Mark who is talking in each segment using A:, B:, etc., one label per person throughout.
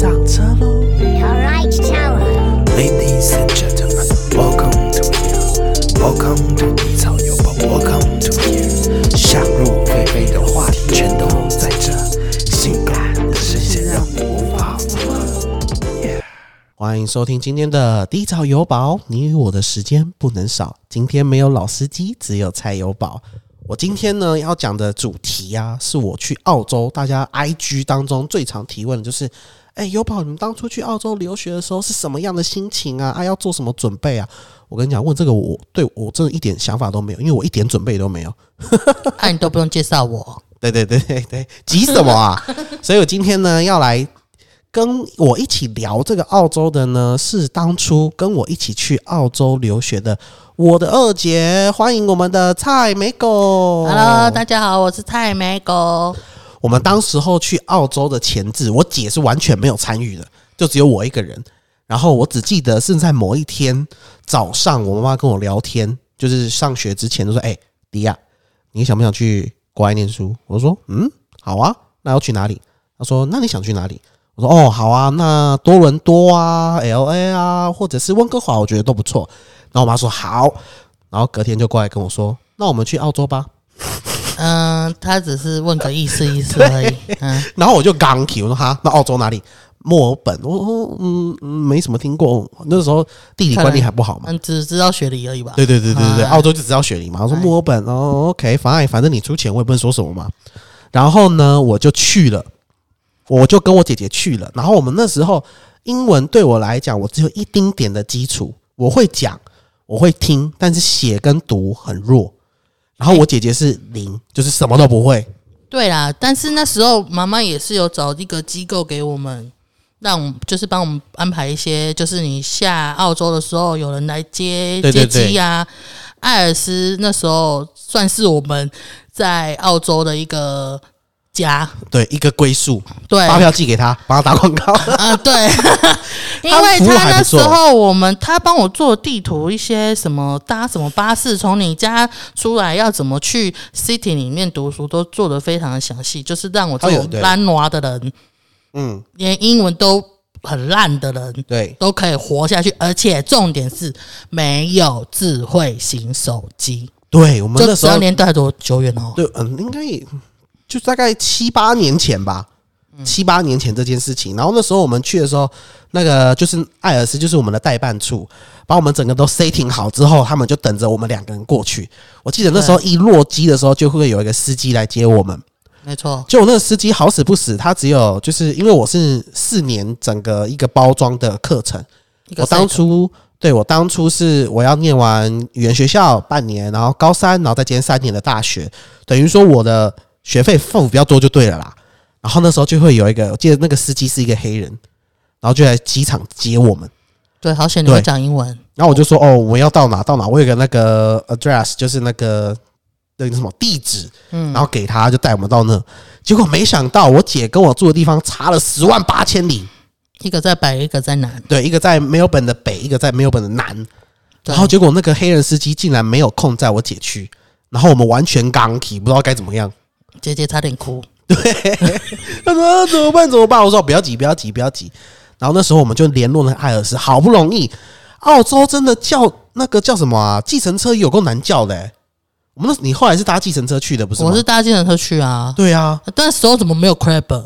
A: 上车喽
B: Alright,
A: tower.，Ladies and gentlemen, welcome to here, welcome to 低草有宝，welcome to here。想入非非的话题全都在这，性感的声线让你无法负荷。Yeah 欢迎收听今天的低潮有宝，你与我的时间不能少。今天没有老司机，只有菜有宝。我今天呢要讲的主题啊，是我去澳洲，大家 IG 当中最常提问的就是，哎、有宝，你们当初去澳洲留学的时候是什么样的心情啊？啊，要做什么准备啊？我跟你讲，问这个我对我真的一点想法都没有，因为我一点准备都没有。
C: 那、啊你都不用介绍我，
A: 对对对对对，急什么啊？所以我今天呢要来跟我一起聊这个澳洲的呢，是当初跟我一起去澳洲留学的我的二姐，欢迎我们的蔡美狗。
C: Hello，大家好，我是蔡美狗。
A: 我们当时候去澳洲的前置，我姐是完全没有参与的，就只有我一个人。然后我只记得是在某一天早上，我妈妈跟我聊天，就是上学之前就说：“哎、迪亚，你想不想去国外念书？”我说：“嗯，好啊，那要去哪里？”她说：“那你想去哪里？”我说：“哦，好啊，那多伦多啊、L A 啊，或者是温哥华，我觉得都不错。”然后我妈说：“好。”然后隔天就过来跟我说：“那我们去澳洲吧。”
C: 嗯，他只是问个意思意思而已。嗯，
A: 然后我就刚提，我说哈，那澳洲哪里？墨尔本，我说嗯嗯，没什么听过。那时候地理观念还不好嘛。
C: 嗯，只知道雪梨而已吧。
A: 对对对对对澳洲就知道雪梨嘛。我说
C: 哎
A: 墨尔本哦，OK，反正反正你出钱，我也不能说什么嘛。然后呢，我就去了，我就跟我姐姐去了。然后我们那时候英文对我来讲，我只有一丁点的基础，我会讲，我会听，但是写跟读很弱。然后我姐姐是零，就是什么都不会。
C: 对啦，但是那时候妈妈也是有找一个机构给我们，让我们就是帮我们安排一些，就是你下澳洲的时候有人来接接机啊。艾尔斯那时候算是我们在澳洲的一个家，
A: 对，一个归宿，
C: 对，
A: 发票寄给他，帮他打广告。
C: 啊，对，因为他那时候我们他帮我做地图，一些什么搭什么巴士从你家出来要怎么去 city 里面读书，都做的非常的详细，就是让我这种烂娃的人，
A: 嗯，
C: 连英文都很烂的人。
A: 对，
C: 都可以活下去，而且重点是没有智慧型手机，
A: 对，我们那时候
C: 年代多久远哦？
A: 对，嗯，应该也就大概七八年前吧，七八年前这件事情。然后那时候我们去的时候，那个就是艾尔斯，就是我们的代办处，把我们整个都 setting 好之后，他们就等着我们两个人过去。我记得那时候一落机的时候，就会有一个司机来接我们。
C: 没错，
A: 就我那个司机好死不死，他只有就是因为我是四年整个一个包装的课程，我当初对我当初是我要念完语言学校半年，然后高三，然后再接三年的大学，等于说我的学费付比较多就对了啦。然后那时候就会有一个，我记得那个司机是一个黑人，然后就来机场接我们。
C: 对，好险你会讲英文，
A: 然后我就说哦，我们要到哪到哪，我有个那个 address，就是那个那个什么地址，
C: 嗯，
A: 然后给他就带我们到那。结果没想到我姐跟我住的地方差了十万八千里，
C: 一个在北，一个在南，
A: 对，一个在没有本的北，一个在没有本的南。然后结果那个黑人司机竟然没有空在我姐去，然后我们完全刚体，不知道该怎么样。
C: 姐姐差点哭。
A: 对 他说、啊怎么办？怎么办？我说不要急，不要急，不要急。然后那时候我们就联络了艾尔斯，好不容易，澳洲真的叫那个叫什么啊？计程车有够难叫的、欸。我们那你后来是搭计程车去的，不是？
C: 我是搭计程车去啊，
A: 对啊，
C: 但时候怎么没有 Crab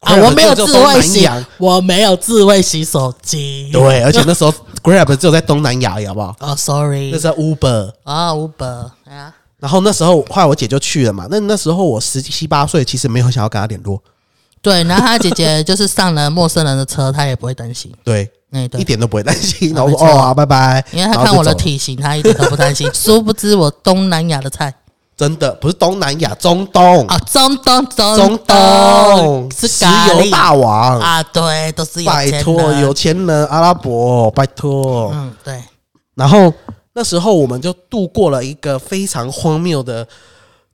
C: 啊我没有
A: 只有东南
C: 智慧型
A: 亚，
C: 我没有智慧洗手机。
A: 对，而且那时候 Grab 只有在东南亚好不好？
C: 哦，sorry
A: 那是 Uber。
C: 啊，Uber 哎呀，
A: 然后那时候后来我姐就去了嘛，那那时候我十七八岁，其实没有想要跟她联络，
C: 对，然后他姐姐就是上了陌生人的车，她也不会担心。
A: 对，
C: 哎，对
A: 一，点都不会担心。
C: 啊
A: 然后哦，好，拜拜。
C: 因为他看我的体型，他一点都不担心。殊不知我东南亚的菜
A: 真的不是东南亚，中东，
C: 啊，中东中
A: 中东
C: 是
A: 石油大王，
C: 啊，对，都是有
A: 拜托有钱人，阿拉伯，拜托。
C: 嗯，对，
A: 然后那时候我们就度过了一个非常荒谬的，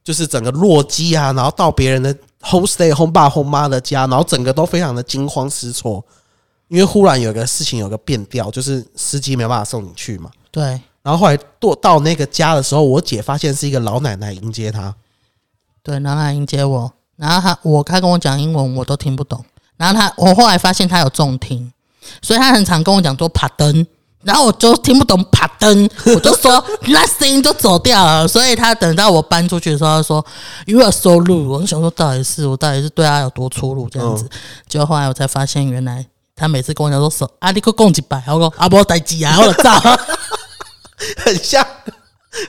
A: 就是整个落机啊，然后到别人的 homestay、home 爸、home 妈的家，然后整个都非常的惊慌失措，因为忽然有个事情有个变调，就是司机没办法送你去嘛。
C: 对，
A: 然后后来到到那个家的时候，我姐发现是一个老奶奶迎接她，
C: 对，然后他迎接我，然后她我她跟我讲英文，我都听不懂。然后她我后来发现她有重听，所以她很常跟我讲说爬灯，然后我就听不懂啪噔，我就说那声音就走掉了。所以他等到我搬出去的时候，他说 “You are so rude”，我就想说到底是我到底是对他有多粗鲁这样子。结果后来我才发现，原来他每次跟我讲说说啊，你给我供几百，我说啊，不待机啊，我操！
A: 很像，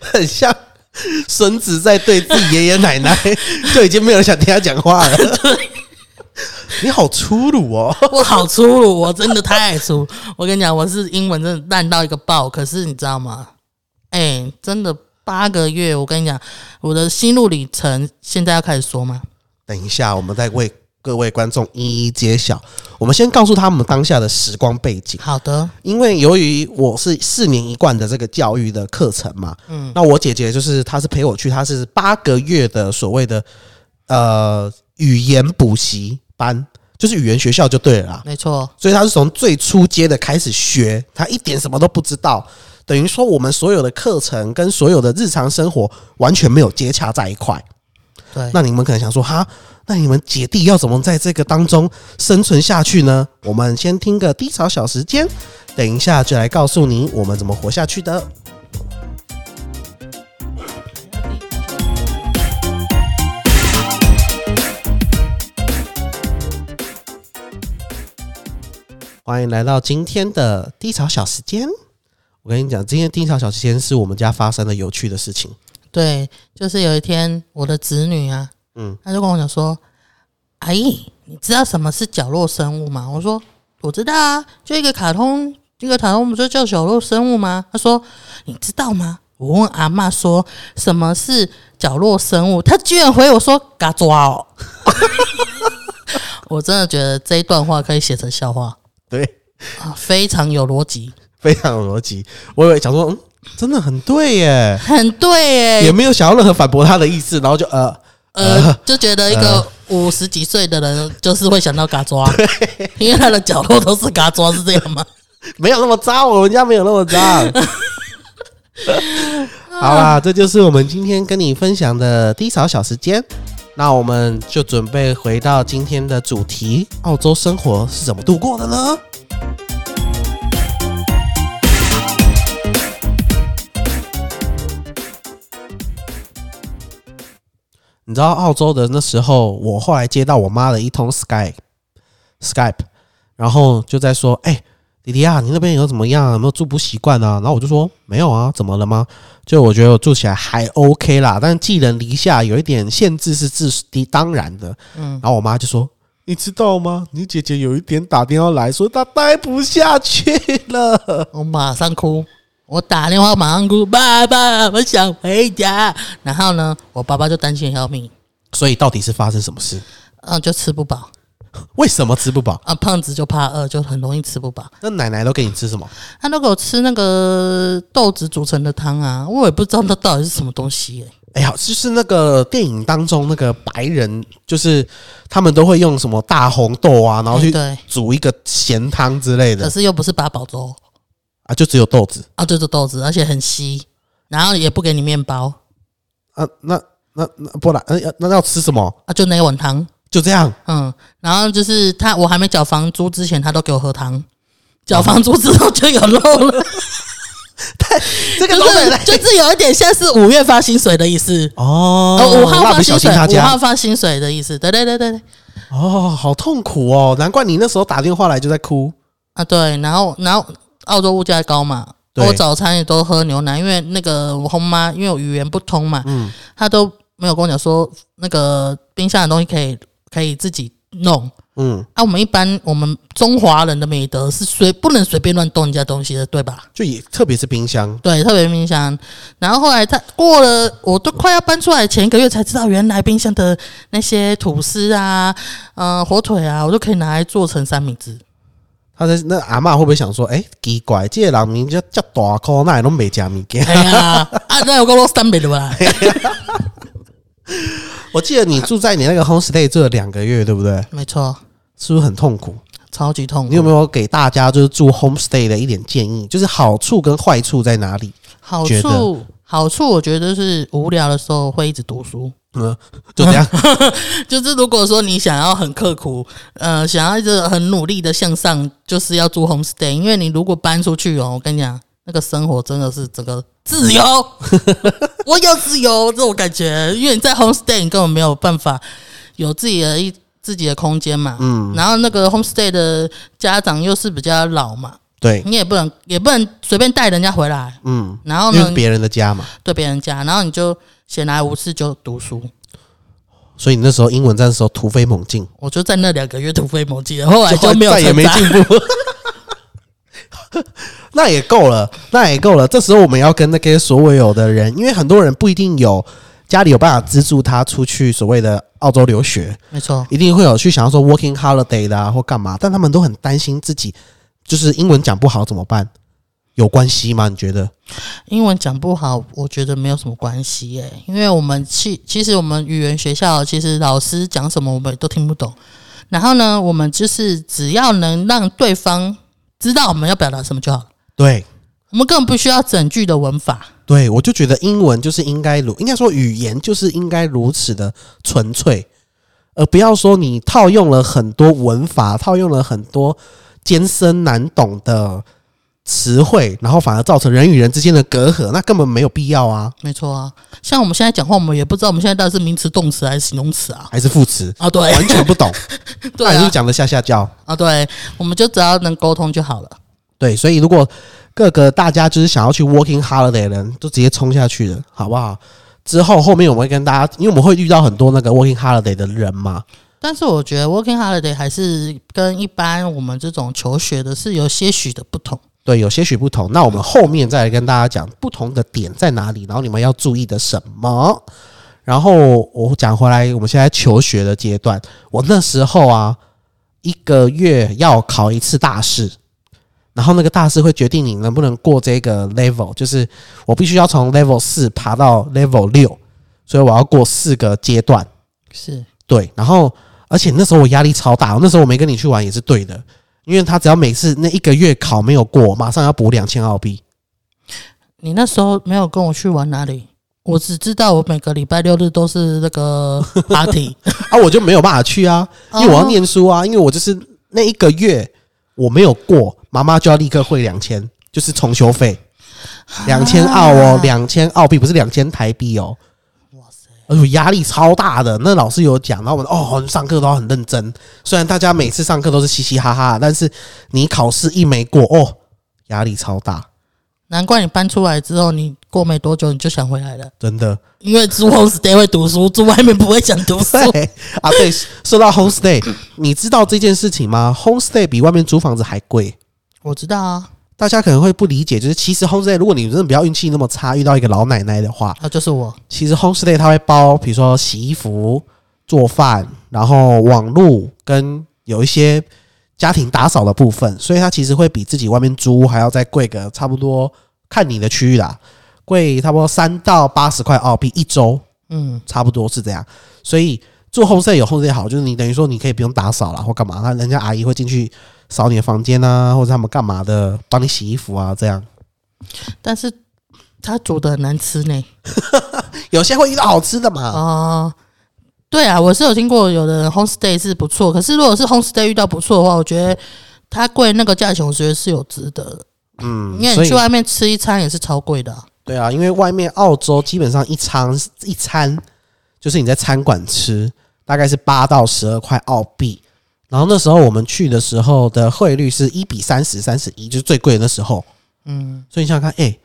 A: 很像孙子在对自己爷爷奶奶，就已经没有人想听他讲话了。你好粗鲁哦！
C: 我好粗鲁，我真的太粗。我跟你讲，我是英文真的烂到一个爆。可是你知道吗？哎、真的八个月，我跟你讲，我的心路里程现在要开始说吗？
A: 等一下，我们再为各位观众一一揭晓。我们先告诉他们当下的时光背景。
C: 好的，
A: 因为由于我是四年一贯的这个教育的课程嘛，嗯，那我姐姐就是她是陪我去，她是八个月的所谓的呃语言补习班，就是语言学校就对了啦。
C: 没错，
A: 所以他是从最初阶的开始学，他一点什么都不知道，等于说我们所有的课程跟所有的日常生活完全没有接洽在一块。
C: 对，
A: 那你们可能想说，哈，那你们姐弟要怎么在这个当中生存下去呢？我们先听个低潮小时间，等一下就来告诉你我们怎么活下去的。欢迎来到今天的低潮小时间。我跟你讲，今天低潮小时间是我们家发生的有趣的事情。
C: 对，就是有一天我的子女啊，
A: 嗯
C: 嗯，他就跟我讲说：“阿姨，你知道什么是角落生物吗？”我说：“我知道啊，就一个卡通，一个卡通不就叫角落生物吗？”他说：“你知道吗？”我问阿嬷说：“什么是角落生物？”他居然回我说：“嘎抓哦！” 我真的觉得这一段话可以写成笑话
A: 对，
C: 啊，非常有逻辑，
A: 非常有逻辑。我以为想说，嗯，真的很对耶，
C: 很对耶也。
A: 没有想要任何反驳他的意思，然后就呃，
C: 呃，就觉得一个五十几岁的人就是会想到嘎抓，因为他的角落都是嘎抓，是这样吗？
A: 没有那么脏，我们家没有那么脏。好啦，这就是我们今天跟你分享的低潮小时间。那我们就准备回到今天的主题：澳洲生活是怎么度过的呢？你知道澳洲的那时候，我后来接到我妈的一通 Skype Skype，然后就在说：“哎、弟弟啊，你那边有怎么样？有没有住不习惯啊？”然后我就说：“没有啊，怎么了吗？”就我觉得我住起来还 OK 啦，但寄人篱下有一点限制是自当然的。嗯，然后我妈就说：“你知道吗？你姐姐有一点打电话来说她待不下去了。
C: 我马上哭，我打电话马上哭，爸爸，我想回家。然后呢，我爸爸就担心要命，”
A: 所以到底是发生什么事？
C: 嗯，就吃不饱
A: 为什么吃不饱？
C: 啊，胖子就怕饿，就很容易吃不饱。
A: 那奶奶都给你吃什么？
C: 他都给我吃那个豆子煮成的汤啊，我也不知道那到底是什么东西耶、
A: 哎呀，就是那个电影当中那个白人，就是他们都会用什么大红豆啊，然后去煮一个咸汤之类的
C: 可是又不是八宝粥
A: 啊，就只有豆子
C: 啊，就是豆子，而且很稀，然后也不给你面包
A: 啊。那那那不然，呃，那要吃什么？
C: 啊，就那一碗汤。
A: 就这样，
C: 嗯，然后就是他，我还没缴房租之前，他都给我喝汤。缴房租之后就有肉了，
A: 这个
C: 就是就是有一点像是五月发薪水的意思，
A: 哦
C: 呃，五号发薪水，五号发薪水的意思，对对对对对，
A: 哦，好痛苦哦，难怪你那时候打电话来就在哭。
C: 啊对，然后然后澳洲物价高嘛，我早餐也都喝牛奶，因为那个我后妈因为我语言不通嘛，
A: 嗯，
C: 她都没有跟我讲说那个冰箱的东西可以可以自己弄。
A: 嗯，
C: 啊，我们一般我们中华人的美德是随不能随便乱动人家东西的，对吧？
A: 就也特别是冰箱，
C: 对，特别冰箱。然后后来他过了，我都快要搬出来前一个月才知道，原来冰箱的那些吐司啊、呃火腿啊，我都可以拿来做成三明治。
A: 他在那阿嬷会不会想说，哎、奇怪，这个人名叫叫大口，那也都没加物件。
C: 哎呀，啊，那有个罗三百的吧？
A: 我记得你住在你那个 homestay 住了两个月，对不对？
C: 没错，
A: 是不是很痛苦？
C: 超级痛苦。
A: 你有没有给大家就是住 homestay 的一点建议？就是好处跟坏处在哪里？
C: 好处？好处我觉得是无聊的时候会一直读书，
A: 嗯，就这样。
C: 就是如果说你想要很刻苦，呃，想要一直很努力的向上，就是要住 homestay，因为你如果搬出去哦，我跟你讲，那个生活真的是整个自由，我有自由这种感觉，因为你在 homestay 你根本没有办法有自己的一自己的空间嘛，嗯，然后那个 homestay 的家长又是比较老嘛，
A: 对，
C: 你也不能也不能随便带人家回来，
A: 嗯，
C: 然后呢
A: 别人的家嘛，
C: 对别人家，然后你就闲来无事就读书。
A: 所以你那时候英文在的时候突飞猛进，
C: 我就在那两个月突飞猛进，后来就没有
A: 再也没
C: 长
A: 进步。那也够了，那也够了。这时候我们要跟那些所有的人，因为很多人不一定有家里有办法资助他出去所谓的澳洲留学，
C: 没错，
A: 一定会有去想要说 working holiday 的啊，或干嘛，但他们都很担心自己就是英文讲不好怎么办？有关系吗？你觉得？
C: 英文讲不好，我觉得没有什么关系耶，因为我们其其实我们语言学校其实老师讲什么我们都听不懂，然后呢，我们就是只要能让对方知道我们要表达什么就好了，
A: 对
C: 我们根本不需要整句的文法。
A: 对，我就觉得英文就是应该如，应该说语言就是应该如此的纯粹，而不要说你套用了很多文法，套用了很多艰深难懂的词汇，然后反而造成人与人之间的隔阂，那根本没有必要啊，
C: 没错啊，像我们现在讲话，我们也不知道我们现在到底是名词、动词还是形容词啊。
A: 还是副词，
C: 啊，对，
A: 完全不懂，
C: 对啊，
A: 那你就讲的下下叫。
C: 啊，对，我们就只要能沟通就好了。
A: 对，所以如果各个大家就是想要去 working holiday 的人，就直接冲下去了，好不好？之后后面我们会跟大家，因为我们会遇到很多那个 working holiday 的人嘛，
C: 但是我觉得 working holiday 还是跟一般我们这种求学的是有些许的不同。
A: 对，有些许不同。那我们后面再来跟大家讲不同的点在哪里，然后你们要注意的什么。然后我讲回来，我们现在求学的阶段，我那时候啊，一个月要考一次大试，然后那个大师会决定你能不能过这个 level，就是我必须要从 level 四爬到 level 六，所以我要过四个阶段。
C: 是
A: 对，然后而且那时候我压力超大，那时候我没跟你去玩也是对的，因为他只要每次那一个月考没有过，马上要补两千澳币。
C: 你那时候没有跟我去玩哪里？我只知道我每个礼拜六日都是那个 party，
A: 啊，我就没有办法去啊，因为我要念书啊，因为我就是那一个月我没有过，妈妈就要立刻汇两千，就是重修费，两千澳哦，两千澳币不是两千台币哦。哇塞！而且压力超大的，那老师有讲，然后我们哦，上课都要很认真。虽然大家每次上课都是嘻嘻哈哈，但是你考试一没过哦，压力超大，
C: 难怪你搬出来之后，你过没多久你就想回来了，
A: 真的。
C: 因为住 homestay 会读书，住外面不会想读书。
A: 对 啊，对，说到 homestay，你知道这件事情吗？homestay 比外面租房子还贵。
C: 我知道啊，
A: 大家可能会不理解，就是其实 homestay，如果你真的不要运气那么差，遇到一个老奶奶的话，
C: 那就是我。
A: 其实 homestay 它会包，比如说洗衣服、做饭，然后网路跟有一些家庭打扫的部分，所以它其实会比自己外面租还要再贵个差不多，看你的区域啦，贵差不多三到八十块澳币一周，
C: 嗯，
A: 差不多是这样。所以做 homestay 有 homestay 好，就是你等于说你可以不用打扫啦或干嘛，那人家阿姨会进去扫你的房间啊，或者他们干嘛的，帮你洗衣服啊，这样。
C: 但是他煮的很难吃呢。
A: 有些会遇到好吃的嘛，
C: 哦、对啊，我是有听过有的人 homestay 是不错，可是如果是 homestay 遇到不错的话，我觉得它贵那个价钱，我觉得是有值得的。
A: 嗯，
C: 因为你去外面吃一餐也是超贵的啊、
A: 对啊，因为外面澳洲基本上一餐一餐就是你在餐馆吃，大概是八到十二块澳币。然后那时候我们去的时候的汇率是一比三十、三十一，就是最贵的那时候。
C: 嗯，
A: 所以你想想看，哎、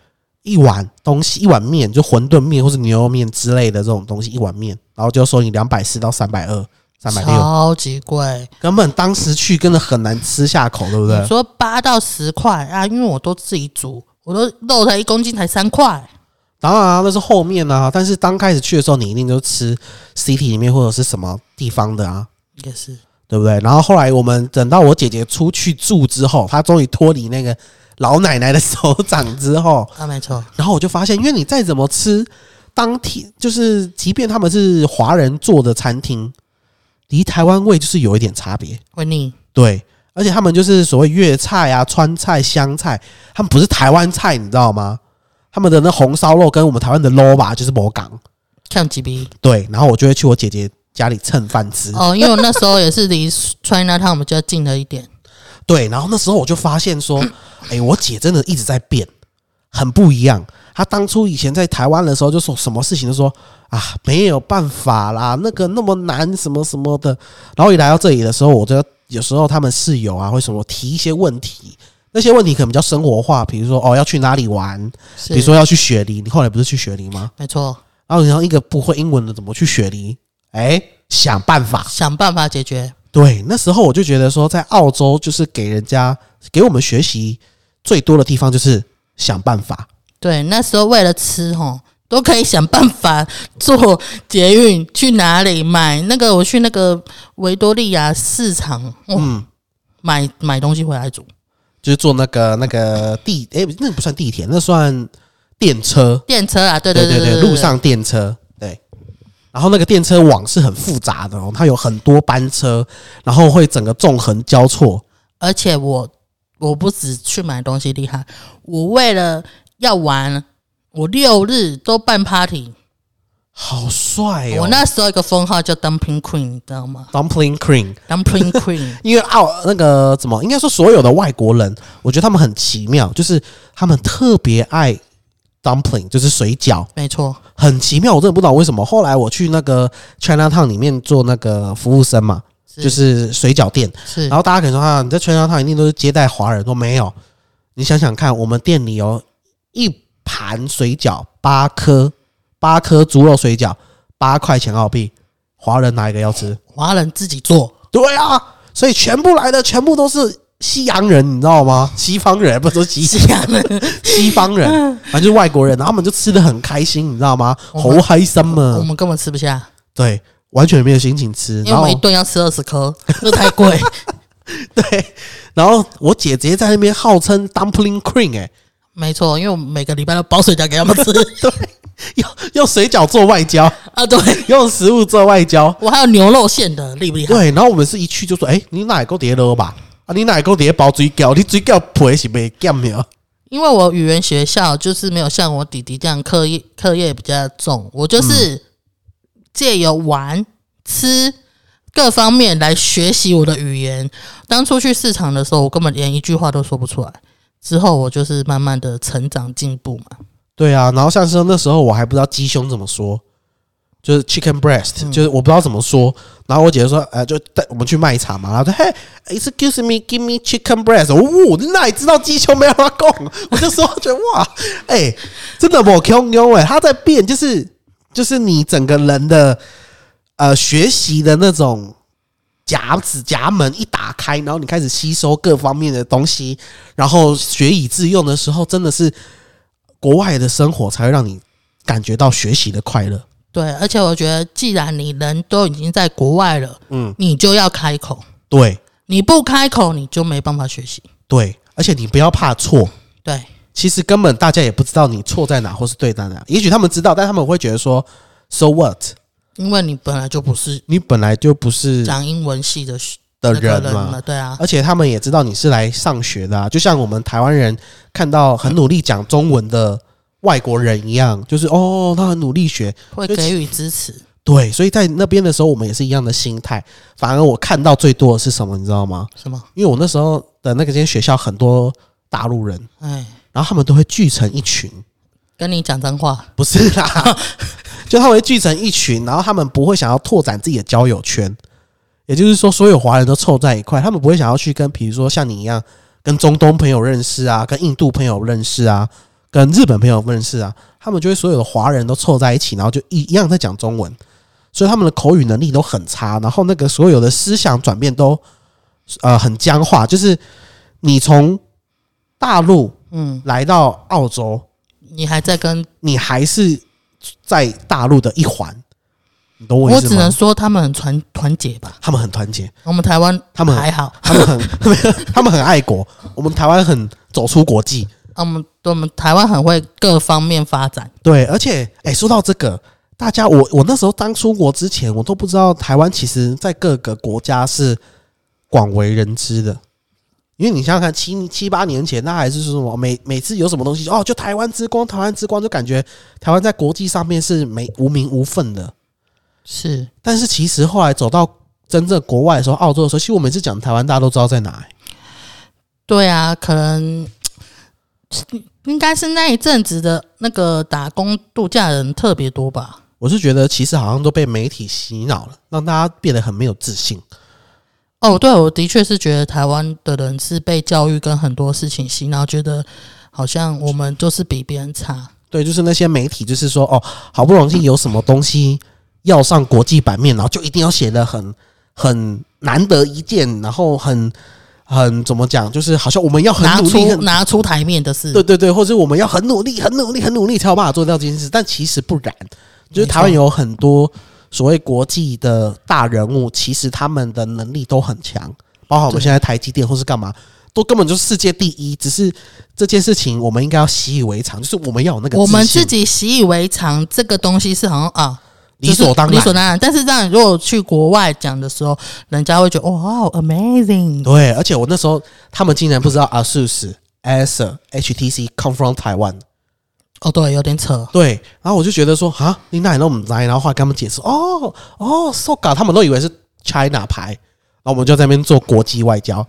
A: 一碗东西，一碗面，就馄饨面或是牛肉面之类的这种东西，一碗面，然后就收你两百四到三百二、三百六，
C: 超级贵。
A: 根本当时去真的很难吃下口，对不对
C: 你？说八到十块啊，因为我都自己煮，我都肉才一公斤才三块。
A: 当然啊，那是后面啊，但是刚开始去的时候，你一定就吃 city 里面或者是什么地方的啊，
C: 也是，
A: 对不对？然后后来我们等到我姐姐出去住之后，她终于脱离那个老奶奶的手掌之后，
C: 啊，没错，
A: 然后我就发现，因为你再怎么吃，当天就是即便他们是华人做的餐厅，离台湾味就是有一点差别。
C: 会腻。
A: 对，而且他们就是所谓粤菜啊、川菜、湘菜，他们不是台湾菜，你知道吗？他们的那红烧肉跟我们台湾的 low 吧，就是魔港。
C: 像几笔
A: 对，然后我就会去我姐姐家里蹭饭吃。
C: 哦，因为我那时候也是离 China Town 比较近了一点。
A: 对，然后那时候我就发现说，哎、我姐真的一直在变，很不一样。她当初以前在台湾的时候，就说什么事情都说啊没有办法啦，那个那么难什么什么的。然后一来到这里的时候，我觉得有时候他们室友啊，会什么提一些问题，那些问题可能比较生活化，比如说哦要去哪里玩，
C: 是
A: 比如说要去雪梨，你后来不是去雪梨吗？
C: 没错，
A: 然后然后一个不会英文的怎么去雪梨？哎，想办法。
C: 想办法解决。
A: 对，那时候我就觉得说，在澳洲就是给人家给我们学习最多的地方就是想办法。
C: 对，那时候为了吃吼，都可以想办法坐捷运去哪里买那个。我去那个维多利亚市场，哦、
A: 嗯，
C: 买买东西回来煮。
A: 就是坐那个那个地，哎、那不算地铁，那算电车。
C: 电车啊，对
A: 对
C: 对对
A: 对路上电车。对，然后那个电车网是很复杂的哦，它有很多班车，然后会整个纵横交错。
C: 而且我我不只去买东西厉害，我为了要玩，我六日都办 party。
A: 好帅哦！
C: 我那时候一个封号叫 Dumpling Queen，你知道吗
A: Dumpling
C: Cream，？Dumpling Queen，
A: 因为澳那个怎么，应该说所有的外国人，我觉得他们很奇妙，就是他们特别爱 dumpling，就是水饺，
C: 没错，
A: 很奇妙，我真的不知道为什么。后来我去那个 China Town 里面做那个服务生嘛，就是水饺店，
C: 是
A: 然后大家可能说啊，你在 China Town 一定都是接待华人，都没有。你想想看，我们店里有一盘水饺八颗，八颗猪肉水饺，八块钱澳币，华人哪一个要吃？
C: 华人自己做，
A: 对啊，所以全部来的全部都是西洋人，你知道吗？西方人不是说西
C: 西 洋人，
A: 西方人，反正就是外国人，然后他们就吃的很开心，你知道吗？
C: 我们
A: 猴嗨森
C: 我
A: 嘛，
C: 们根本吃不下，
A: 对，完全没有心情吃。
C: 因为我
A: 然后
C: 一顿要吃二十颗，这太贵。
A: 对，然后我姐直接在那边号称 dumpling queen，哎、
C: 没错，因为我们每个礼拜都包水饺给他们吃 对
A: 用用水饺做外交，
C: 啊。对，
A: 用食物做外交。
C: 我还有牛肉馅的，厉不厉害？
A: 对，然后我们是一去就说，哎、你哪够叠了吧？啊，你哪个碟包水饺？你水饺皮是没减没有？
C: 因为我语言学校就是没有像我弟弟这样课业课业比较重，我就是借由玩、吃各方面来学习我的语言。当初去市场的时候，我根本连一句话都说不出来。之后我就是慢慢的成长进步嘛。
A: 对啊，然后像是那时候我还不知道鸡胸怎么说，就是 chicken breast，、就是我不知道怎么说。然后我姐姐说，呃，就带我们去卖场嘛，然后说，嘿，excuse me，give me chicken breast。哦，你哪里知道鸡胸没有他讲？我就说，觉得哇，哎、真的我 Q Q 哎，他在变，就是就是你整个人的呃学习的那种夹子夹门一打开，然后你开始吸收各方面的东西，然后学以致用的时候，真的是国外的生活才会让你感觉到学习的快乐。
C: 对，而且我觉得，既然你人都已经在国外了，
A: 嗯，
C: 你就要开口，
A: 对。
C: 你不开口，你就没办法学习。
A: 对，而且你不要怕错。
C: 对，
A: 其实根本大家也不知道你错在哪或是对在哪，也许他们知道，但他们会觉得说，so what？
C: 因为你本来就不是
A: 你本来就不是
C: 讲英文系的学
A: 的人嘛，
C: 嘛，对啊，
A: 而且他们也知道你是来上学的啊，就像我们台湾人看到很努力讲中文的外国人一样，就是哦，他很努力学，
C: 会给予支持。
A: 对，所以在那边的时候，我们也是一样的心态。反而我看到最多的是什么，你知道吗？
C: 什么？
A: 因为我那时候的那个间学校很多大陆人，
C: 哎，
A: 然后他们都会聚成一群，
C: 跟你讲脏话，
A: 不是啦，就他们会聚成一群，然后他们不会想要拓展自己的交友圈，也就是说，所有华人都凑在一块，他们不会想要去跟，比如说像你一样，跟中东朋友认识啊，跟印度朋友认识啊，跟日本朋友认识啊，他们就会所有的华人都凑在一起，然后就一一样在讲中文，所以他们的口语能力都很差，然后那个所有的思想转变都呃很僵化，就是你从大陆
C: 嗯，
A: 来到澳洲，
C: 你还在跟
A: 你还是在大陆的一环，你懂我意思吗
C: 我只能？说他们很团团结吧。
A: 他们很团结，
C: 我们台湾
A: 他们
C: 还好，
A: 他们很 他们很爱国，我们台湾很走出国际。
C: 我们我们台湾很会各方面发展。
A: 对，而且哎、说到这个，大家我我那时候刚出国之前，我都不知道台湾其实在各个国家是广为人知的，因因为你想想看，七七八年前，那还是说什么每每次有什么东西哦，就台湾之光，台湾之光，就感觉台湾在国际上面是没无名无份的。
C: 是
A: 但是其实后来走到真正国外的时候，澳洲的时候，其实我每次讲台湾，大家都知道在哪、欸
C: 对啊，可能应该是那一阵子的那个打工度假的人特别多吧。
A: 我是觉得其实好像都被媒体洗脑了，让大家变得很没有自信。
C: 哦，对，我的确是觉得台湾的人是被教育跟很多事情洗脑，觉得好像我们就是比别人差。
A: 对，就是那些媒体，就是说哦，好不容易有什么东西要上国际版面，然后就一定要写的很很难得一见，然后很很怎么讲，就是好像我们要很
C: 拿
A: 努力，
C: 出拿出台面的事，
A: 对对对，或者我们要很努力、很努力、很努力才有办法做到这件事，但其实不然，就是台湾有很多所谓国际的大人物，其实他们的能力都很强，包括我们现在台积电或是干嘛。都根本就是世界第一，只是这件事情我们应该要习以为常，就是我们要有那个
C: 我们
A: 自
C: 己习以为常，这个东西是好像啊。
A: 理所当然，
C: 理所当然。但是这样，如果去国外讲的时候，人家会觉得哇，amazing。
A: 对，而且我那时候他们竟然不知道 ASUS、Acer、HTC come from Taiwan。
C: 哦，对，有点扯。
A: 对，然后我就觉得说啊，你哪里都不知，然后后来跟他们解释，哦哦，so ga，他们都以为是 China 牌，然后我们就在那边做国际外交。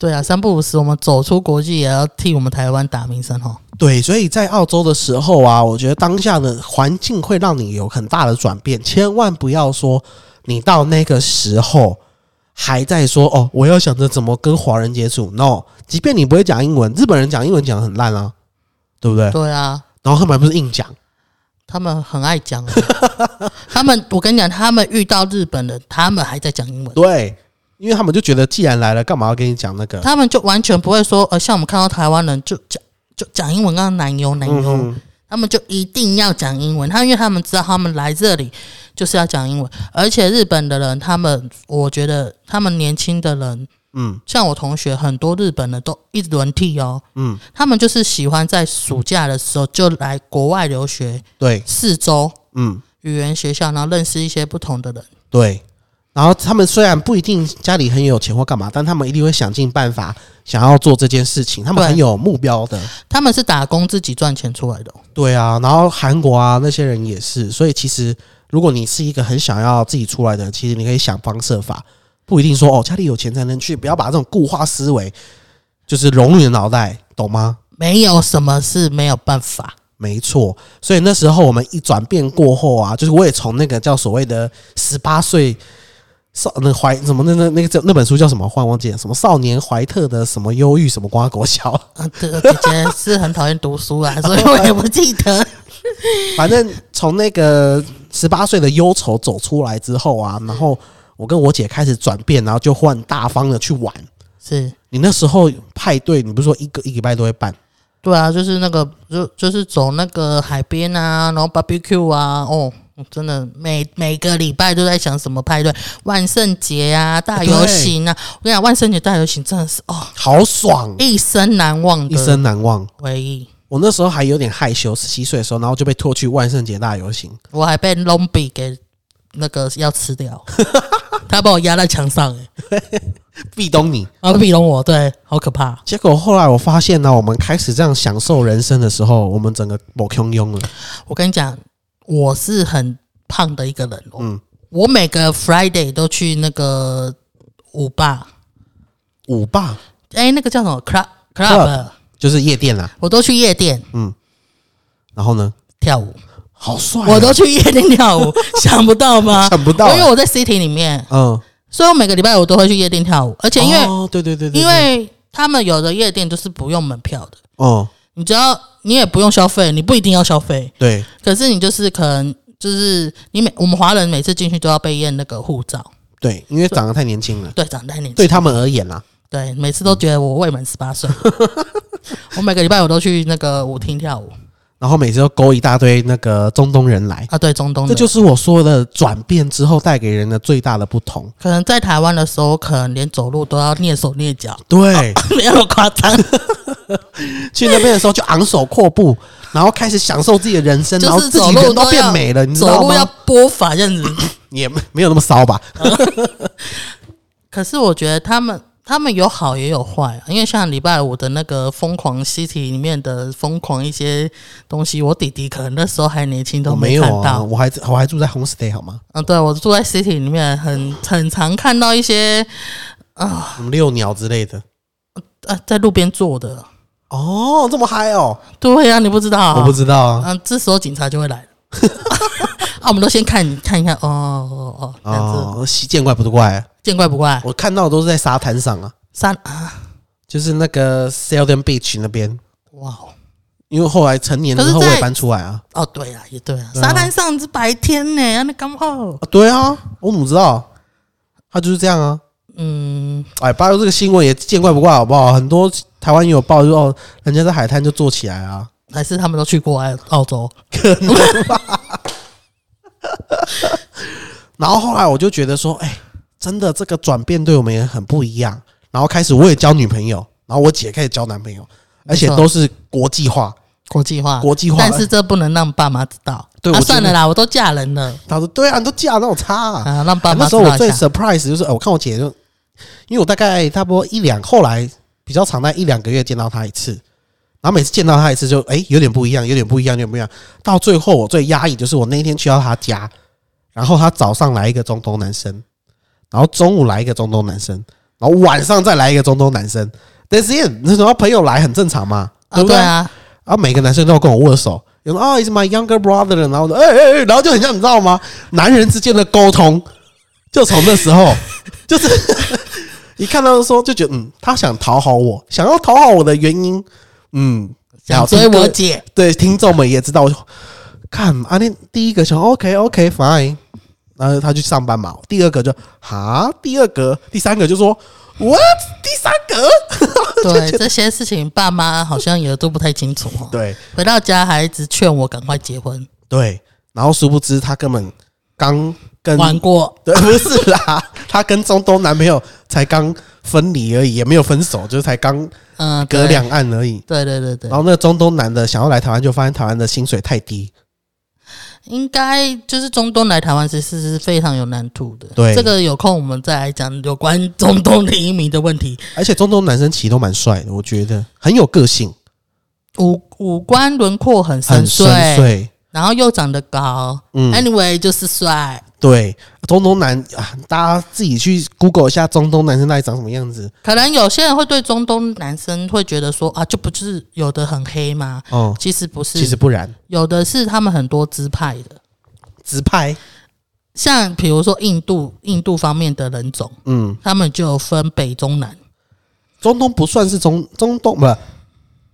C: 对啊，三不五时，我们走出国际也要替我们台湾打名声哦。
A: 对，所以在澳洲的时候啊，我觉得当下的环境会让你有很大的转变，千万不要说你到那个时候还在说哦，我要想着怎么跟华人接触。No，即便你不会讲英文，日本人讲英文讲的很烂啊，对不对？
C: 对啊，
A: 然后他们还不是硬讲，
C: 他们很爱讲啊，他们我跟你讲，他们遇到日本人，他们还在讲英文，
A: 对，因为他们就觉得既然来了，干嘛要跟你讲那个？
C: 他们就完全不会说，呃，像我们看到台湾人就讲就讲英文，刚刚男优男优，
A: 嗯。
C: 他们就一定要讲英文，他因为他们知道他们来这里就是要讲英文，而且日本的人，他们我觉得他们年轻的人，
A: 嗯。
C: 像我同学很多日本的都一轮替哦，
A: 嗯，
C: 他们就是喜欢在暑假的时候就来国外留学
A: 对，
C: 四周
A: 嗯。
C: 语言学校，然后认识一些不同的人。
A: 对。然后他们虽然不一定家里很有钱或干嘛，但他们一定会想尽办法想要做这件事情，他们很有目标的。
C: 他们是打工自己赚钱出来的哦、
A: 对啊，然后韩国啊那些人也是，所以其实如果你是一个很想要自己出来的人，其实你可以想方设法，不一定说哦家里有钱才能去，不要把这种固化思维就是融入你的脑袋，懂吗？
C: 没有什么是没有办法。
A: 没错，所以那时候我们一转变过后啊，就是我也从那个叫所谓的十八岁少那怀什么那那那个叫那本书叫什么？忽然忘记了，什么少年怀特的什么忧郁什么瓜果小，
C: 啊，对，姐姐是很讨厌读书啊，所以我也不记得。
A: 反正从那个十八岁的忧愁走出来之后啊，然后我跟我姐开始转变，然后就换大方的去玩。
C: 是，
A: 你那时候派对，你不是说一个一礼拜都会办？
C: 对啊，就是那个，就就是走那个海边啊，然后 barbecue 啊，哦，真的每每个礼拜都在想什么派对，万圣节啊，大游行啊。我跟你讲，万圣节大游行真的是哦，
A: 好爽，
C: 一生难忘
A: 一生难忘。
C: 回忆。
A: 我那时候还有点害羞，十七岁的时候，然后就被拖去万圣节大游行。
C: 我还被 l o m b i 给那个要吃掉，他把我压在墙上、欸，
A: 壁咚你。
C: 啊壁咚我，对，好可怕。
A: 结果后来我发现呢，我们开始这样享受人生的时候，我们整个我汹涌了。
C: 我跟你讲，我是很胖的一个人哦。
A: 嗯。
C: 我每个 Friday 都去那个舞吧，
A: 舞吧
C: 哎、那个叫什么？Club club，
A: 就是夜店啦，
C: 我都去夜店。嗯。
A: 然后呢，
C: 跳舞，
A: 好帅啊、
C: 我都去夜店跳舞，想不到吗？
A: 想不到欸
C: 因为我在 City 里面，
A: 嗯，
C: 所以我每个礼拜我都会去夜店跳舞，而且因为、
A: 哦，对对对对，
C: 因为他们有的夜店都是不用门票的，
A: 哦，
C: 你只要你也不用消费，你不一定要消费，
A: 对。
C: 可是你就是可能就是你每我们华人每次进去都要被验那个护照，
A: 对，因为长得太年轻了，
C: 对，长得太年轻，
A: 对他们而言啦，
C: 对，每次都觉得我未满十八岁。我每个礼拜我都去那个舞厅跳舞。
A: 然后每次都勾一大堆那个中东人来，
C: 啊，对，中东的。
A: 这就是我说的转变之后带给人的最大的不同。
C: 可能在台湾的时候，可能连走路都要蹑手蹑脚，
A: 对，
C: 没有那么夸张，
A: 去那边的时候就昂首阔步，然后开始享受自己的人生，然后自己人都变美了，你知
C: 走路要
A: 道吗？
C: 拨法这样子。
A: 也没没有那么骚吧？
C: 可是我觉得他们他们有好也有坏啊，因为像礼拜五的那个疯狂 City 里面的疯狂一些东西，我弟弟可能那时候还年轻都
A: 我没有啊，
C: 看到。
A: 我还我还住在 homestay 好吗？
C: 嗯，对我住在 City 里面很很常看到一些
A: 什么遛鸟之类的。
C: 呃在路边坐的。
A: 哦，这么嗨哦！
C: 对呀、你不知道、啊？
A: 我不知道啊。
C: 嗯，这时候警察就会来了。啊，我们都先看看一看，哦哦哦，这样子
A: 哦，习见怪不怪啊。
C: 见怪不怪。
A: 我看到的都是在沙滩上啊，
C: 沙啊，
A: 就是那个 Seldon Beach 那边。
C: 哇哦，
A: 因为后来成年之后
C: 可是在
A: 我也搬出来啊。
C: 哦对啊，也对啊，
A: 对啊
C: 沙滩上是白天呢，那刚好，
A: 啊对啊，我怎么知道？他就是这样啊。
C: 嗯，
A: 哎，八六这个新闻也见怪不怪，好不好？很多台湾也有报，就哦，人家在海滩就坐起来啊。
C: 还是他们都去过澳澳洲，可能吧
A: 然后后来我就觉得说，哎，真的这个转变对我们也很不一样。然后开始我也交女朋友，然后我姐开始交男朋友，而且都是国际化，
C: 国际化，
A: 国际化。
C: 但是这不能让爸妈知道。啊，
A: 对我
C: 算了啦，我都嫁人了
A: 他说对啊，你都嫁那种差啊。
C: 啊，让爸妈
A: 那时候我最 surprise 就是，呃我看我姐就，因为我大概差不多一两，后来比较长，在一两个月见到他一次，然后每次见到他一次就，哎、有点不一样，有点不一样，有点不一样。到最后我最压抑就是我那一天去到他家，然后他早上来一个中东男生，然后中午来一个中东男生，然后晚上再来一个中东男生。但是那时候朋友来很正常嘛，对
C: 啊，
A: 不对？
C: 对啊，
A: 然后每个男生都要跟我握手，有人啊，is my younger brother，然后我说哎哎哎，然后就很像你知道吗？男人之间的沟通，就从那时候，就是一看到说就觉得嗯，他想讨好我，想要讨好我的原因，嗯，
C: 想追我姐，
A: 对听众们也知道，我就看啊，那第一个想 OK OK fine，然后他去上班嘛，第二个就哈，第二个，第三个就说 what，第三个，
C: 对这些事情，爸妈好像也都不太清楚哦。
A: 对。
C: 回到家还一直劝我赶快结婚，
A: 对，然后殊不知他根本刚跟
C: 玩过，
A: 对，不是啦，他跟中东男朋友才刚分离而已，也没有分手，就是才刚
C: 嗯，
A: 隔两岸而已。
C: 对对对对
A: 然，后那个中东男的想要来台湾，就发现台湾的薪水太低，
C: 应该就是中东来台湾其实是非常有难度的。
A: 对
C: 这个有空我们再来讲有关中东的移民的问题。
A: 而且中东男生其实都蛮帅的，我觉得很有个性，
C: 五五官轮廓很深
A: 很深邃。
C: 然后又长得高、
A: 嗯
C: a n y w a y 就是帅。
A: 对，中东男啊，大家自己去 Google 一下中东男生到底长什么样子。
C: 可能有些人会对中东男生会觉得说啊，就不是有的很黑吗？
A: 哦，
C: 其实不是，
A: 其实不然，
C: 有的是他们很多支派的，
A: 支派，
C: 像比如说印度印度方面的人种，
A: 嗯，
C: 他们就有分北中南。
A: 中东不算是中中东，不，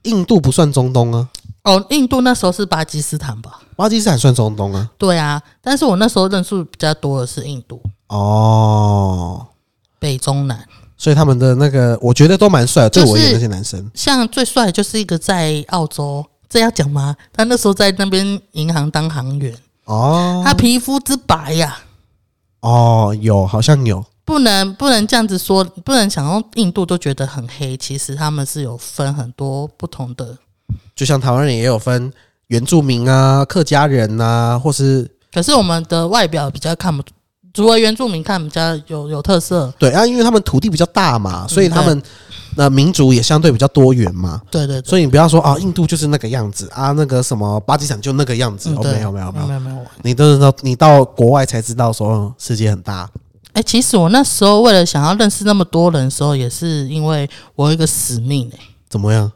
A: 印度不算中东啊，
C: 哦，印度那时候是巴基斯坦吧？
A: 巴基斯坦算中东啊。
C: 对啊，但是我那时候认识比较多的是印度
A: 哦，
C: 北中南，
A: 所以他们的那个，我觉得都蛮帅的，对
C: 就
A: 我而言那些男生。
C: 像最帅就是一个在澳洲，这要讲吗？他那时候在那边银行当行员，
A: 哦
C: 他皮肤之白呀、
A: 哦，有好像有，
C: 不能不能这样子说，不能想用印度都觉得很黑，其实他们是有分很多不同的。
A: 就像台湾人也有分原住民啊、客家人啊，或是
C: 可是我们的外表比较看不，除了原住民看比较有有特色，
A: 对啊，因为他们土地比较大嘛，所以他们那民族也相对比较多元嘛。
C: 对对对，
A: 所以你不要说啊，印度就是那个样子啊，那个什么巴基斯坦就那个样子。哦，没有没有没有，
C: 没有没有。
A: 你都是到你到国外才知道说嗯世界很大。
C: 哎、其实我那时候为了想要认识那么多人的时候，也是因为我有一个使命哎、
A: 怎么样？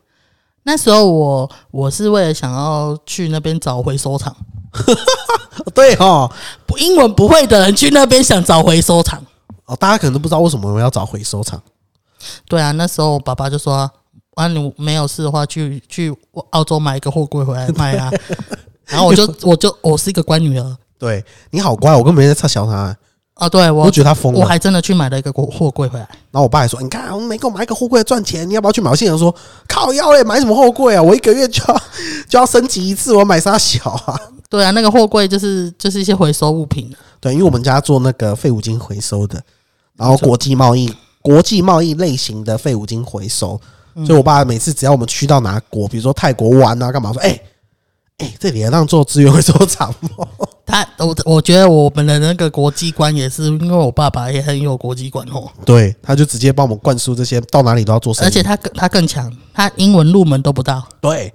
C: 那时候我我是为了想要去那边找回收厂，
A: 对哦，
C: 不英文不会的人去那边想找回收厂。
A: 哦，大家可能都不知道为什么我们要找回收厂。
C: 对啊，那时候我爸爸就说：“啊，你没有事的话，去去澳洲买一个货柜回来卖啊。”然后我就我就我是一个乖女儿
A: 对你好乖，我根本没在嘲笑他，
C: 啊，对我
A: 我觉得他疯了。
C: 我还真的去买了一个货货柜回来。
A: 然后我爸还说：“你看，我没给我买一个货柜赚钱，你要不要去买？”我心想说：“靠要嘞，买什么货柜啊？我一个月就要就要升级一次，我买啥小啊
C: 对啊，那个货柜就是就是一些回收物品。？”
A: 对，因为我们家做那个废五金回收的，然后国际贸易、国际贸易类型的废五金回收，所以我爸每次只要我们去到哪国，比如说泰国玩啊，干嘛说：“哎、哎、这里让做资源回收厂吗？
C: 他我我觉得我们的那个国际观也是，因为我爸爸也很有国际观哦，
A: 对，他就直接帮我们灌输这些，到哪里都要做生意。
C: 而且他更他更强，他英文入门都不到。
A: 对，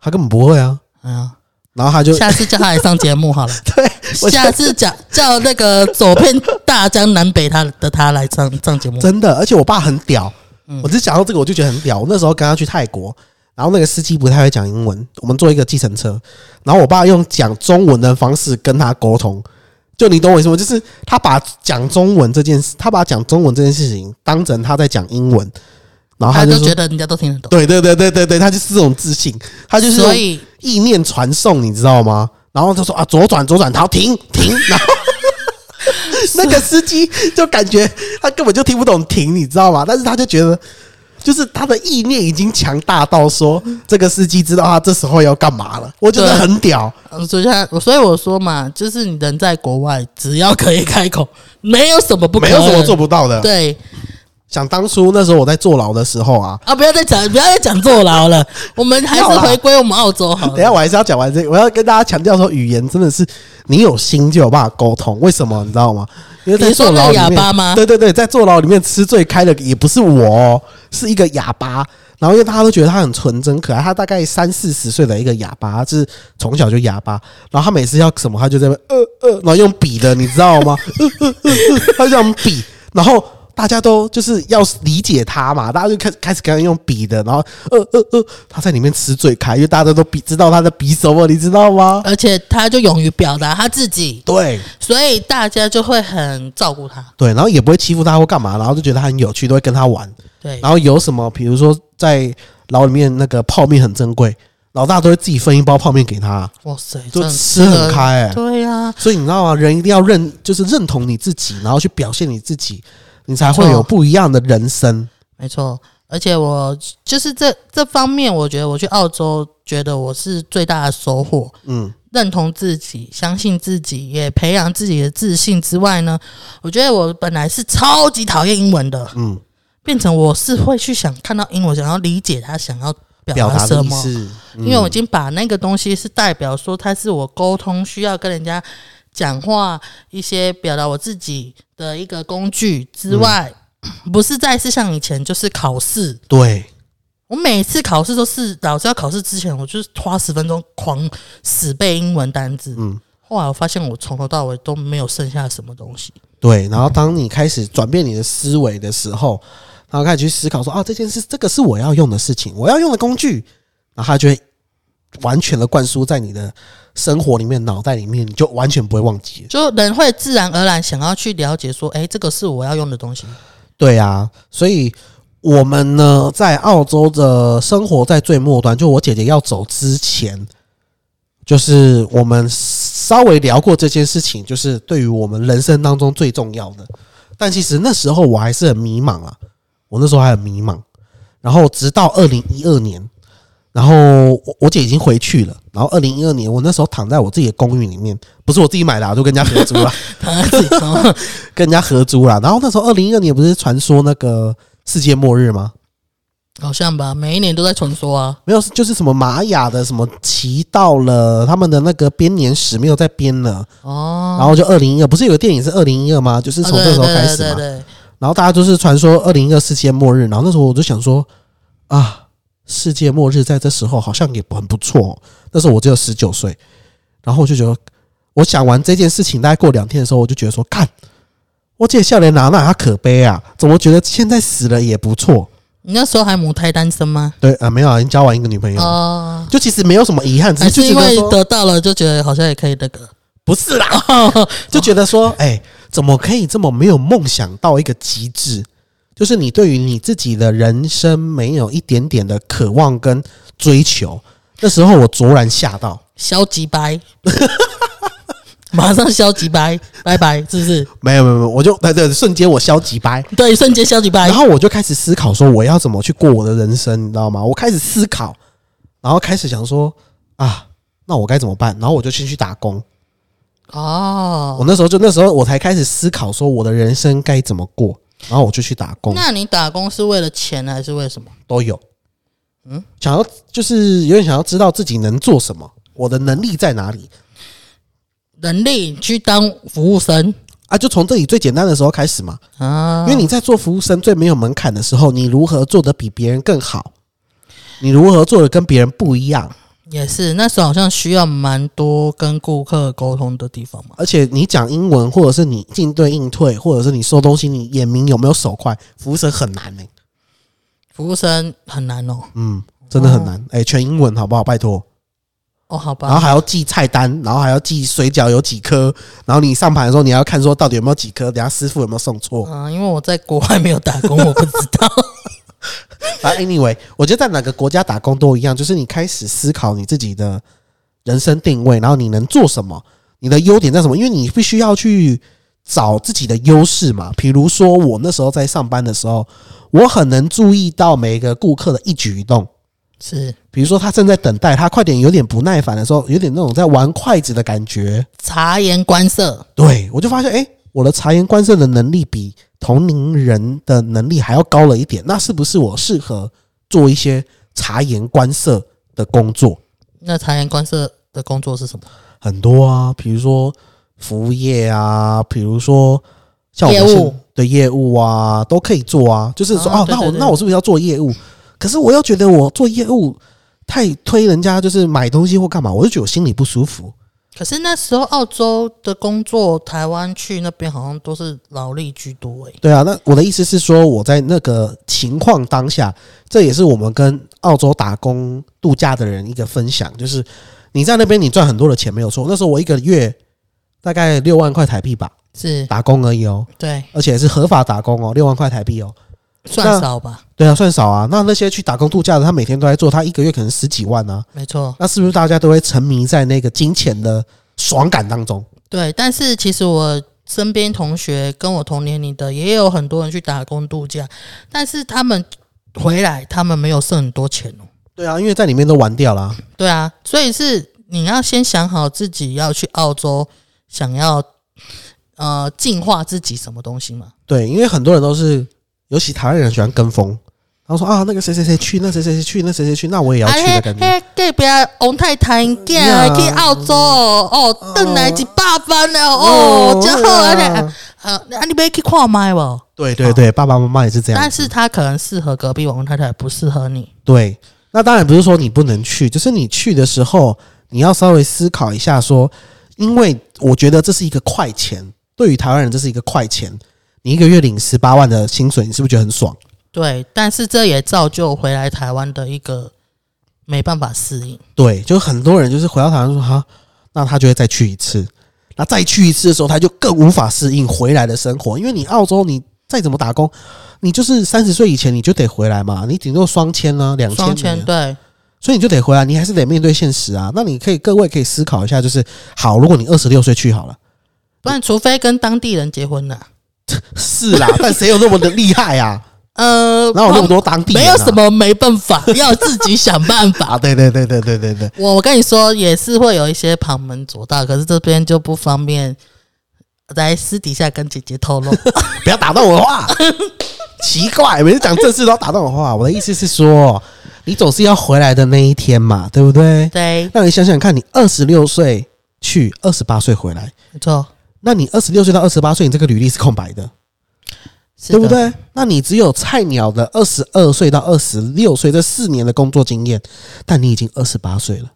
A: 他根本不会啊。
C: 哎呀，
A: 然后他就
C: 下次叫他来上节目好了。
A: 对，我
C: 下次讲叫那个走遍大江南北他的他来上上节目。
A: 真的，而且我爸很屌。
C: 嗯
A: 我只讲到这个，我就觉得很屌。我那时候跟他去泰国，然后那个司机不太会讲英文，我们坐一个计程车，然后我爸用讲中文的方式跟他沟通。就你懂我意思吗？就是他把讲中文这件事，他把讲中文这件事情当成他在讲英文，然后
C: 他
A: 他就
C: 觉得人家都听得懂，
A: 对对对对对对，他就是这种自信，他就是
C: 所以
A: 意念传送，你知道吗？然后他说啊，左转左转，然后停停，然后 那个司机就感觉他根本就听不懂停，你知道吗？但是他就觉得，就是他的意念已经强大到说，这个司机知道他这时候要干嘛了，我觉得很屌。
C: 呃所以他所以我说嘛，就是你人在国外，只要可以开口，没有什么不可能，
A: 没有什么做不到的。
C: 对
A: 想当初那时候我在坐牢的时候啊，
C: 啊！不要再讲，不要再讲坐牢了，我们还是回归我们澳洲好了。
A: 等一下我还是要讲完这个，我要跟大家强调说，语言真的是你有心就有办法沟通。为什么你知道吗？因为在坐牢里面
C: 那个哑巴吗
A: 对对对，在坐牢里面吃最开的也不是我、哦，是一个哑巴。然后因为大家都觉得他很纯真可爱，他大概三四十岁的一个哑巴，就是从小就哑巴。然后他每次要什么，他就在那边呃呃，然后用笔的，你知道吗？呃呃呃呃，他就用笔，然后。大家都就是要理解他嘛，大家就开始开始跟他用笔的，然后呃呃呃，他在里面吃最开，因为大家都比知道他的比什么，你知道吗？
C: 而且他就勇于表达他自己，
A: 对
C: 所以大家就会很照顾他。
A: 对，然后也不会欺负他或干嘛，然后就觉得他很有趣，都会跟他玩。
C: 对，
A: 然后有什么，比如说在牢里面那个泡面很珍贵，老大都会自己分一包泡面给他，
C: 哇塞，
A: 就吃很开、欸。
C: 对呀、
A: 所以你知道吗？人一定要认，就是认同你自己，然后去表现你自己，你才会有不一样的人生。
C: 没错。而且我就是这这方面，我觉得我去澳洲，觉得我是最大的收获。
A: 嗯，
C: 认同自己，相信自己，也培养自己的自信之外呢，我觉得我本来是超级讨厌英文的，
A: 嗯，
C: 变成我是会去想看到英文，想要理解他想要表
A: 表达
C: 什么，
A: 意思，嗯
C: 因为我已经把那个东西是代表说它是我沟通需要跟人家讲话一些表达我自己的一个工具之外，不是再是像以前就是考试。
A: 对
C: 我每次考试都是老师要考试之前，我就是花十分钟狂死背英文单字。
A: 嗯
C: 后来我发现我从头到尾都没有剩下什么东西。
A: 对。然后当你开始转变你的思维的时候，然后开始去思考说啊，这件事这个是我要用的事情，我要用的工具，然后它就会完全的灌输在你的生活里面、脑袋里面，你就完全不会忘记。
C: 就人会自然而然想要去了解说，哎、这个是我要用的东西。
A: 对啊，所以我们呢，在澳洲的生活在最末端，就我姐姐要走之前，就是我们稍微聊过这件事情，就是对于我们人生当中最重要的。但其实那时候我还是很迷茫啊，我那时候还很迷茫。然后直到二零一二年，然后我我姐已经回去了。然后二零一二年，我那时候躺在我自己的公寓里面，不是我自己买的、啊，就跟人家合租了。跟人家合租了。然后那时候二零一二年不是传说那个世界末日吗？
C: 好像吧，每一年都在传说啊。
A: 没有，就是什么玛雅的什么骑到了他们的那个编年史没有在编了，
C: 哦，
A: 然后就二零一二，不是有个电影是二零一二吗？就是从这时候开始嘛。
C: 对对对对
A: 然后大家就是传说二零一二世界末日，然后那时候我就想说啊，世界末日在这时候好像也很不错哦、那时候我只有十九岁，然后我就觉得，我想完这件事情，大概过两天的时候，我就觉得说，看我姐笑脸哪那她可悲啊，怎么觉得现在死了也不错？
C: 你那时候还母胎单身吗？
A: 对啊，没有啊，已经交完一个女朋友了，
C: 哦，
A: 就其实没有什么遗憾，只
C: 还是因为
A: 得
C: 到了就觉得好像也可以那个。
A: 不是啦，就觉得说，哎、怎么可以这么没有梦想到一个极致？就是你对于你自己的人生没有一点点的渴望跟追求。那时候我卓然吓到，
C: 消极掰，马上消极掰，拜拜，是不是？
A: 没有没有没有，我就对对，瞬间我消极掰，
C: 对，瞬间消极掰
A: 然。后我就开始思考说我要怎么去过我的人生，你知道吗？我开始思考，然后开始想说啊，那我该怎么办？然后我就先去打工。哦我
C: 哦，
A: 那时候就那时候我才开始思考说我的人生该怎么过，然后我就去打工，
C: 那你打工是为了钱还是为什么？
A: 都有。嗯，想要就是有点想要知道自己能做什么，我的能力在哪里
C: 能力去当服务生
A: 啊？就从这里最简单的时候开始嘛，
C: 啊，
A: 因为你在做服务生最没有门槛的时候，你如何做得比别人更好？你如何做的跟别人不一样？
C: 也是那时候好像需要蛮多跟顾客沟通的地方嘛。
A: 而且你讲英文，或者是你进对应退，或者是你收东西，你眼明有没有手快？服务生很难呢、
C: 服务生很难哦，
A: 嗯，真的很难。哎、全英文好不好？拜托。
C: 哦，好吧，
A: 然后还要记菜单，然后还要记水饺有几颗，然后你上盘的时候你要看说到底有没有几颗，等下师傅有没有送错。
C: 啊、因为我在国外没有打工，我不知道。
A: 啊，anyway，我觉得在哪个国家打工都一样，就是你开始思考你自己的人生定位，然后你能做什么，你的优点在什么，因为你必须要去找自己的优势嘛。比如说我那时候在上班的时候，我很能注意到每个顾客的一举一动。
C: 是
A: 比如说他正在等待，他快点有点不耐烦的时候，有点那种在玩筷子的感觉。
C: 察言观色，
A: 对我就发现，哎、我的察言观色的能力比同龄人的能力还要高了一点。那是不是我适合做一些察言观色的工作？
C: 那察言观色的工作是什么？
A: 很多啊，比如说服务业啊，比如说像我们的业务啊，都可以做啊。就是说，哦，那我
C: 啊对对对
A: 那我是不是要做业务？可是我又觉得我做业务太推人家，就是买东西或干嘛，我就觉得我心里不舒服。
C: 可是那时候澳洲的工作，台湾去那边好像都是劳力居多诶、
A: 对啊，那我的意思是说，我在那个情况当下，这也是我们跟澳洲打工度假的人一个分享，就是你在那边你赚很多的钱没有错，那时候我一个月大概六万块台币吧，
C: 是
A: 打工而已哦，
C: 对，
A: 而且是合法打工哦，六万块台币哦，
C: 算少吧，
A: 对啊，算少啊。那那些去打工度假的，他每天都在做，他一个月可能十几万啊，
C: 没错，
A: 那是不是大家都会沉迷在那个金钱的爽感当中？
C: 对。但是其实我身边同学跟我同年龄的，也有很多人去打工度假，但是他们回来，他们没有剩很多钱哦。
A: 对啊，因为在里面都玩掉了啊、
C: 对啊，所以是你要先想好自己要去澳洲，想要呃进化自己什么东西嘛。
A: 对，因为很多人都是，尤其台湾人喜欢跟风。他说啊，那个谁谁谁去，那谁谁谁去，那谁谁去，那我也要去的感觉。
C: 啊嘿，隔壁王太太囝
A: 呀
C: 去澳洲哦，哦，邓来一百万了哦，真好啊！
A: 啊
C: 呃，啊，你要去看麦不？
A: 对对对，爸爸妈妈也是这样。
C: 但是他可能适合隔壁王太太，不适合你。
A: 对，那当然不是说你不能去，就是你去的时候，你要稍微思考一下说，因为我觉得这是一个快钱，对于台湾人这是一个快钱。你一个月领十八万的薪水，你是不是觉得很爽？
C: 对，但是这也造就回来台湾的一个没办法适应。
A: 对，就很多人就是回到台湾说哈，那他就会再去一次。那再去一次的时候，他就更无法适应回来的生活，因为你澳洲你再怎么打工，你就是三十岁以前你就得回来嘛，你顶多双签啊，两
C: 双
A: 签
C: 签对，
A: 所以你就得回来，你还是得面对现实啊。那你可以各位可以思考一下，就是好，如果你二十六岁去好了，
C: 不然除非跟当地人结婚了。
A: 是啦，但谁有那么的厉害啊？
C: 呃，
A: 哪有那么多当地？
C: 没有什么没办法，要自己想办法。
A: 啊？对对对对对对对，
C: 我我跟你说，也是会有一些旁门左道，可是这边就不方便来私底下跟姐姐透露。
A: 不要打断我的话。奇怪，每次讲正事都要打断我的话。我的意思是说，你总是要回来的那一天嘛，对不对？
C: 对，
A: 那你想想看，你二十六岁去，二十八岁回来，
C: 没错，
A: 那你二十六岁到二十八岁，你这个履历是空白的，
C: 是的
A: 对不？对？那你只有菜鸟的二十二岁到二十六岁这四年的工作经验，但你已经二十八岁了。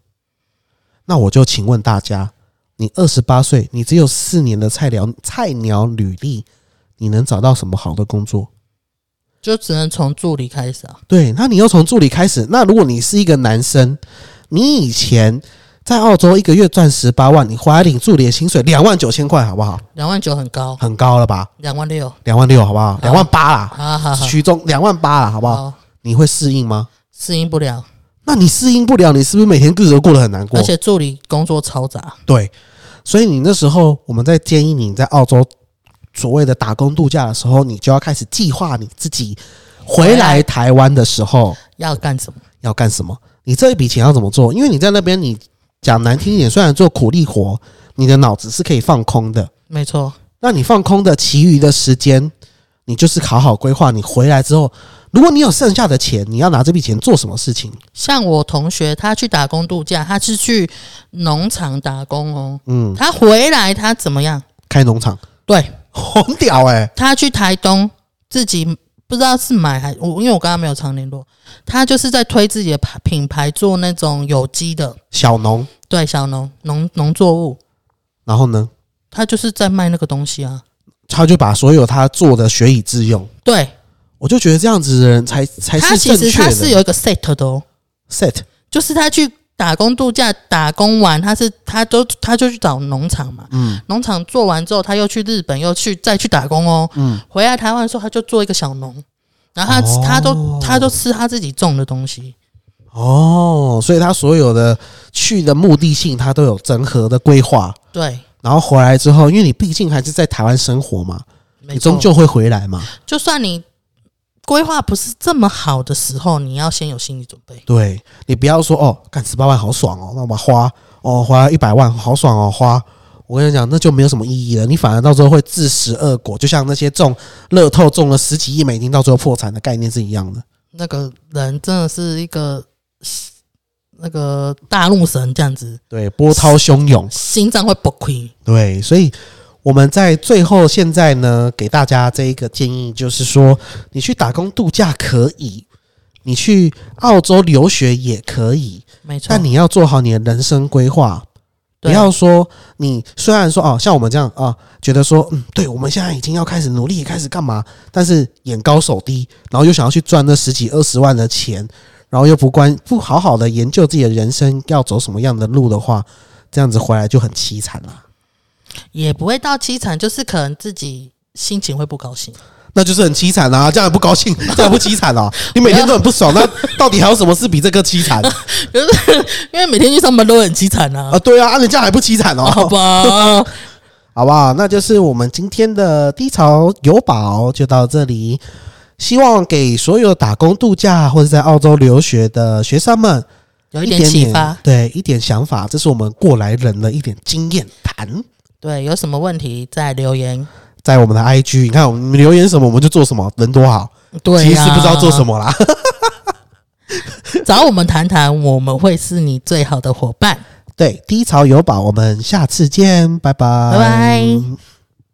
A: 那我就请问大家，你二十八岁，你只有四年的菜鸟菜鸟履历，你能找到什么好的工作？
C: 就只能从助理开始啊。
A: 对，那你要从助理开始。那如果你是一个男生，你以前在澳洲一个月赚十八万，你回来领助理的薪水两万九千块，好不好？
C: 两万九很高，
A: 很高了吧？
C: 两万六，
A: 两万六，好不好？两万八啦，
C: 好好好，
A: 区中两万八啦，好不好？
C: 好，
A: 你会适应吗？
C: 适应不了，
A: 那你适应不了，你是不是每天日子都过得很难过
C: 而？且助理工作嘈杂。
A: 对，所以你那时候我们在建议你在澳洲所谓的打工度假的时候，你就要开始计划你自己回来台湾的时候
C: 要干什么？
A: 要干什么，你这一笔钱要怎么做？因为你在那边，你讲难听一点，虽然做苦力活，你的脑子是可以放空的。
C: 没错，
A: 那你放空的其余的时间，你就是好好规划，你回来之后，如果你有剩下的钱，你要拿这笔钱做什么事情？
C: 像我同学，他去打工度假，他是去农场打工哦。
A: 嗯，
C: 他回来，他怎么样？
A: 开农场，
C: 对
A: 很屌哎、
C: 他去台东自己不知道是买还我，因为我跟他没有常联络，他就是在推自己的牌品牌做那种有机的，
A: 小农，
C: 对小农农农作物，
A: 然后呢，
C: 他就是在卖那个东西啊。
A: 他就把所有他做的学以致用。
C: 对。
A: 我就觉得这样子的人才才
C: 他其
A: 是正确
C: 实他是有一个 set 的哦
A: ，set。
C: 就是他去打工度假，打工完他是他都他就去找农场嘛，
A: 嗯
C: 农场做完之后，他又去日本，又去再去打工哦。
A: 嗯，
C: 回来台湾的时候，他就做一个小农，然后他、
A: 哦
C: 他都他都吃他自己种的东西。
A: 哦，所以他所有的去的目的性，他都有整合的规划。
C: 对，
A: 然后回来之后，因为你毕竟还是在台湾生活嘛，你终，究会回来嘛。
C: 就算你规划不是这么好的时候，你要先有心理准备。
A: 对你不要说哦，干十八万好爽哦，那我花哦花一百万好爽哦花。我跟你讲，那就没有什么意义了。你反而到时候会自食恶果，就像那些中乐透中了十几亿美金，到最后破产的概念是一样的。
C: 那个人真的是一个那个大怒神这样子，
A: 对，波涛汹涌。
C: 心脏会崩溃。
A: 对，所以我们在最后现在呢，给大家这一个建议，就是说，你去打工度假可以，你去澳洲留学也可以，
C: 没错，
A: 但你要做好你的人生规划。不要说你虽然说哦，像我们这样啊，觉得说嗯，对，我们现在已经要开始努力，开始干嘛？但是眼高手低，然后又想要去赚那十几二十万的钱，然后又不关不好好的研究自己的人生要走什么样的路的话，这样子回来就很凄惨了。
C: 也不会到凄惨，就是可能自己心情会不高兴。
A: 那就是很凄惨啊！这样也不高兴，这样不凄惨哦。你每天都很不爽，那到底还有什么事比这个凄惨
C: 可是因为每天去上班都很凄惨啊
A: 啊？，对啊，啊人家还不凄惨哦，
C: 好吧？
A: 好不好？那就是我们今天的低潮有宝就到这里。希望给所有打工度假或者在澳洲留学的学生们
C: 有一点
A: 点
C: 启发。
A: 对，一点想法，这是我们过来人的一点经验谈。
C: 对，有什么问题再留言。
A: 在我们的 IG，你看我们留言什么我们就做什么，人多好。
C: 对、
A: 其实不知道做什，么啦。
C: 找我们谈谈，我们会是你最好的伙伴。
A: 对，低潮有宝，我们下次见，拜拜，
C: 拜拜。